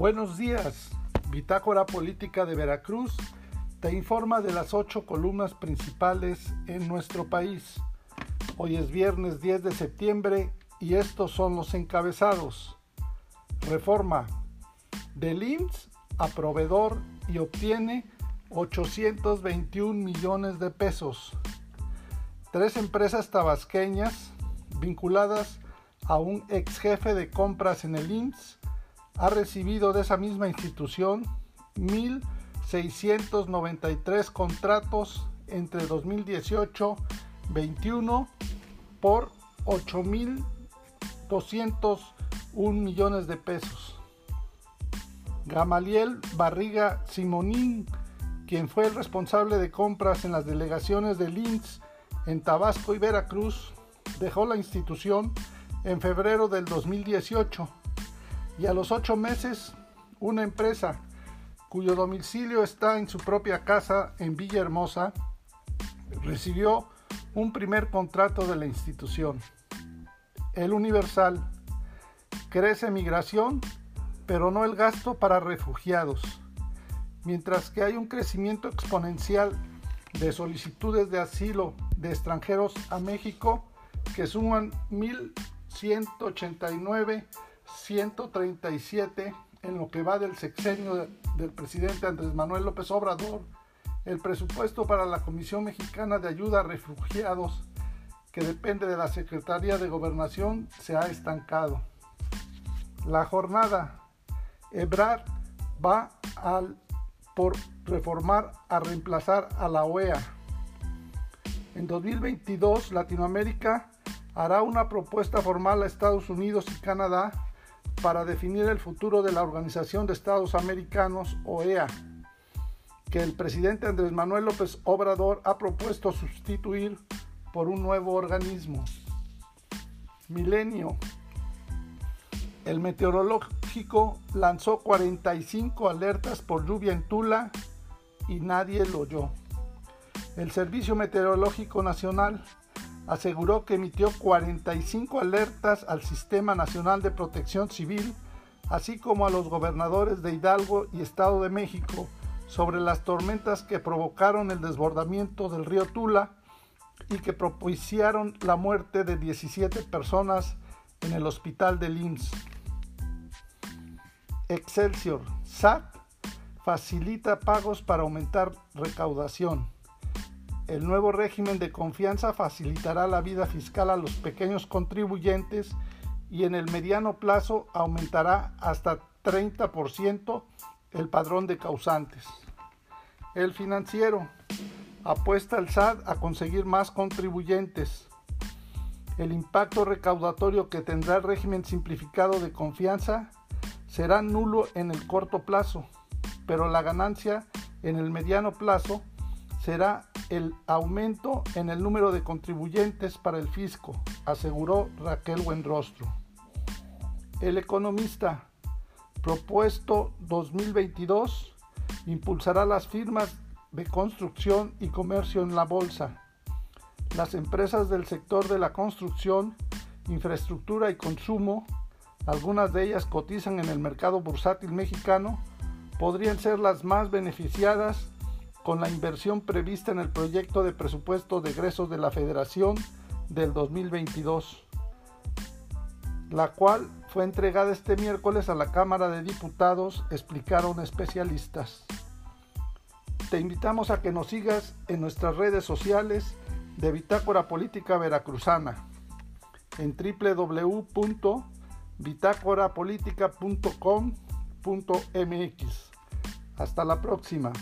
Buenos días. Bitácora Política de Veracruz te informa de las ocho columnas principales en nuestro país. Hoy es viernes 10 de septiembre y estos son los encabezados. Reforma. Del IMSS a proveedor y obtiene 821 millones de pesos. Tres empresas tabasqueñas vinculadas a un ex jefe de compras en el IMSS ha recibido de esa misma institución 1.693 contratos entre 2018-21 por 8.201 millones de pesos. Gamaliel Barriga Simonín, quien fue el responsable de compras en las delegaciones de Linz en Tabasco y Veracruz, dejó la institución en febrero del 2018 y a los ocho meses una empresa cuyo domicilio está en su propia casa en Villahermosa recibió un primer contrato de la institución. El Universal crece migración, pero no el gasto para refugiados, mientras que hay un crecimiento exponencial de solicitudes de asilo de extranjeros a México que suman 1.189 137 en lo que va del sexenio del presidente Andrés Manuel López Obrador, el presupuesto para la Comisión Mexicana de Ayuda a Refugiados, que depende de la Secretaría de Gobernación, se ha estancado. La jornada, Ebrard va al, por reformar a reemplazar a la OEA. En 2022, Latinoamérica hará una propuesta formal a Estados Unidos y Canadá para definir el futuro de la Organización de Estados Americanos, OEA, que el presidente Andrés Manuel López Obrador ha propuesto sustituir por un nuevo organismo. Milenio. El meteorológico lanzó 45 alertas por lluvia en Tula y nadie lo oyó. El Servicio Meteorológico Nacional aseguró que emitió 45 alertas al Sistema Nacional de Protección Civil, así como a los gobernadores de Hidalgo y Estado de México sobre las tormentas que provocaron el desbordamiento del río Tula y que propiciaron la muerte de 17 personas en el hospital de IMSS. Excelsior, SAT facilita pagos para aumentar recaudación. El nuevo régimen de confianza facilitará la vida fiscal a los pequeños contribuyentes y en el mediano plazo aumentará hasta 30% el padrón de causantes. El financiero apuesta al SAT a conseguir más contribuyentes. El impacto recaudatorio que tendrá el régimen simplificado de confianza será nulo en el corto plazo, pero la ganancia en el mediano plazo será el aumento en el número de contribuyentes para el fisco, aseguró Raquel Buenrostro. El economista propuesto 2022 impulsará las firmas de construcción y comercio en la bolsa. Las empresas del sector de la construcción, infraestructura y consumo, algunas de ellas cotizan en el mercado bursátil mexicano, podrían ser las más beneficiadas con la inversión prevista en el proyecto de presupuesto de egresos de la Federación del 2022, la cual fue entregada este miércoles a la Cámara de Diputados, explicaron especialistas. Te invitamos a que nos sigas en nuestras redes sociales de Bitácora Política Veracruzana en www.bitácorapolítica.com.mx. Hasta la próxima.